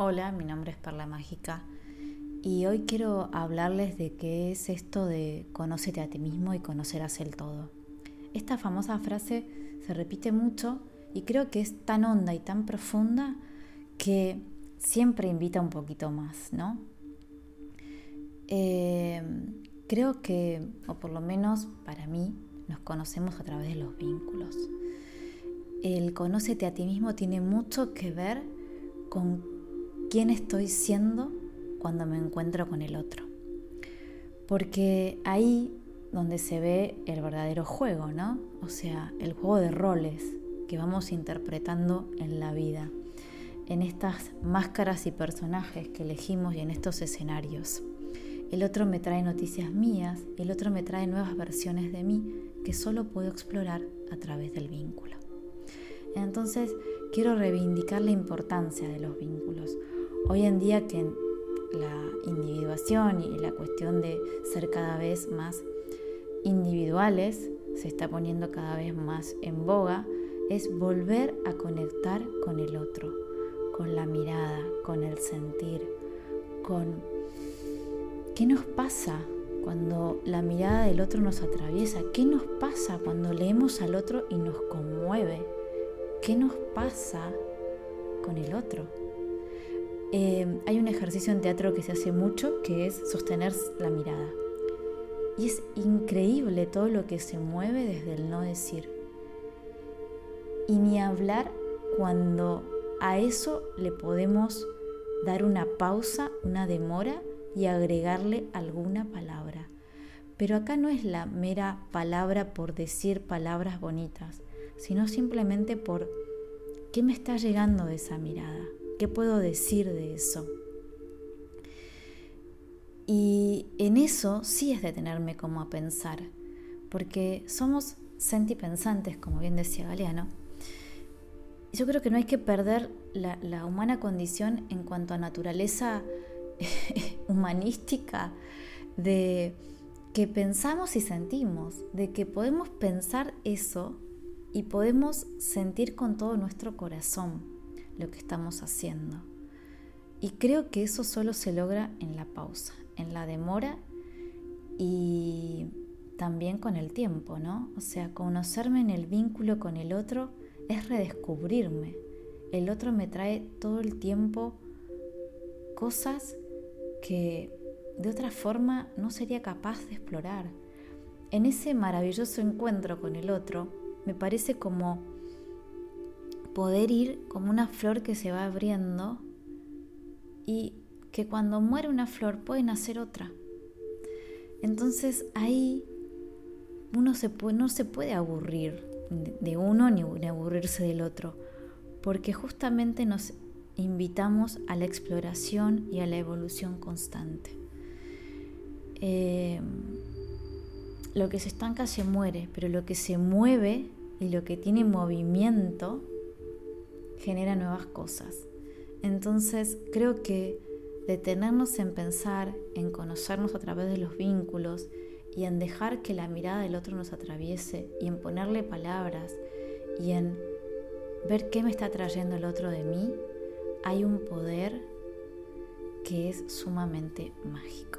Hola, mi nombre es Perla Mágica y hoy quiero hablarles de qué es esto de conócete a ti mismo y conocerás el todo. Esta famosa frase se repite mucho y creo que es tan honda y tan profunda que siempre invita un poquito más, ¿no? Eh, creo que, o por lo menos para mí, nos conocemos a través de los vínculos. El conócete a ti mismo tiene mucho que ver con quién estoy siendo cuando me encuentro con el otro. Porque ahí donde se ve el verdadero juego, ¿no? O sea, el juego de roles que vamos interpretando en la vida, en estas máscaras y personajes que elegimos y en estos escenarios. El otro me trae noticias mías, el otro me trae nuevas versiones de mí que solo puedo explorar a través del vínculo. Entonces, quiero reivindicar la importancia de los vínculos, Hoy en día que la individuación y la cuestión de ser cada vez más individuales se está poniendo cada vez más en boga, es volver a conectar con el otro, con la mirada, con el sentir, con qué nos pasa cuando la mirada del otro nos atraviesa, qué nos pasa cuando leemos al otro y nos conmueve, qué nos pasa con el otro. Eh, hay un ejercicio en teatro que se hace mucho que es sostener la mirada. Y es increíble todo lo que se mueve desde el no decir. Y ni hablar cuando a eso le podemos dar una pausa, una demora y agregarle alguna palabra. Pero acá no es la mera palabra por decir palabras bonitas, sino simplemente por qué me está llegando de esa mirada. ¿Qué puedo decir de eso? Y en eso sí es detenerme como a pensar, porque somos sentipensantes, como bien decía Galeano. Yo creo que no hay que perder la, la humana condición en cuanto a naturaleza humanística de que pensamos y sentimos, de que podemos pensar eso y podemos sentir con todo nuestro corazón lo que estamos haciendo. Y creo que eso solo se logra en la pausa, en la demora y también con el tiempo, ¿no? O sea, conocerme en el vínculo con el otro es redescubrirme. El otro me trae todo el tiempo cosas que de otra forma no sería capaz de explorar. En ese maravilloso encuentro con el otro, me parece como poder ir como una flor que se va abriendo y que cuando muere una flor puede nacer otra. Entonces ahí uno se no se puede aburrir de uno ni aburrirse del otro, porque justamente nos invitamos a la exploración y a la evolución constante. Eh, lo que se estanca se muere, pero lo que se mueve y lo que tiene movimiento genera nuevas cosas. Entonces creo que detenernos en pensar, en conocernos a través de los vínculos y en dejar que la mirada del otro nos atraviese y en ponerle palabras y en ver qué me está trayendo el otro de mí, hay un poder que es sumamente mágico.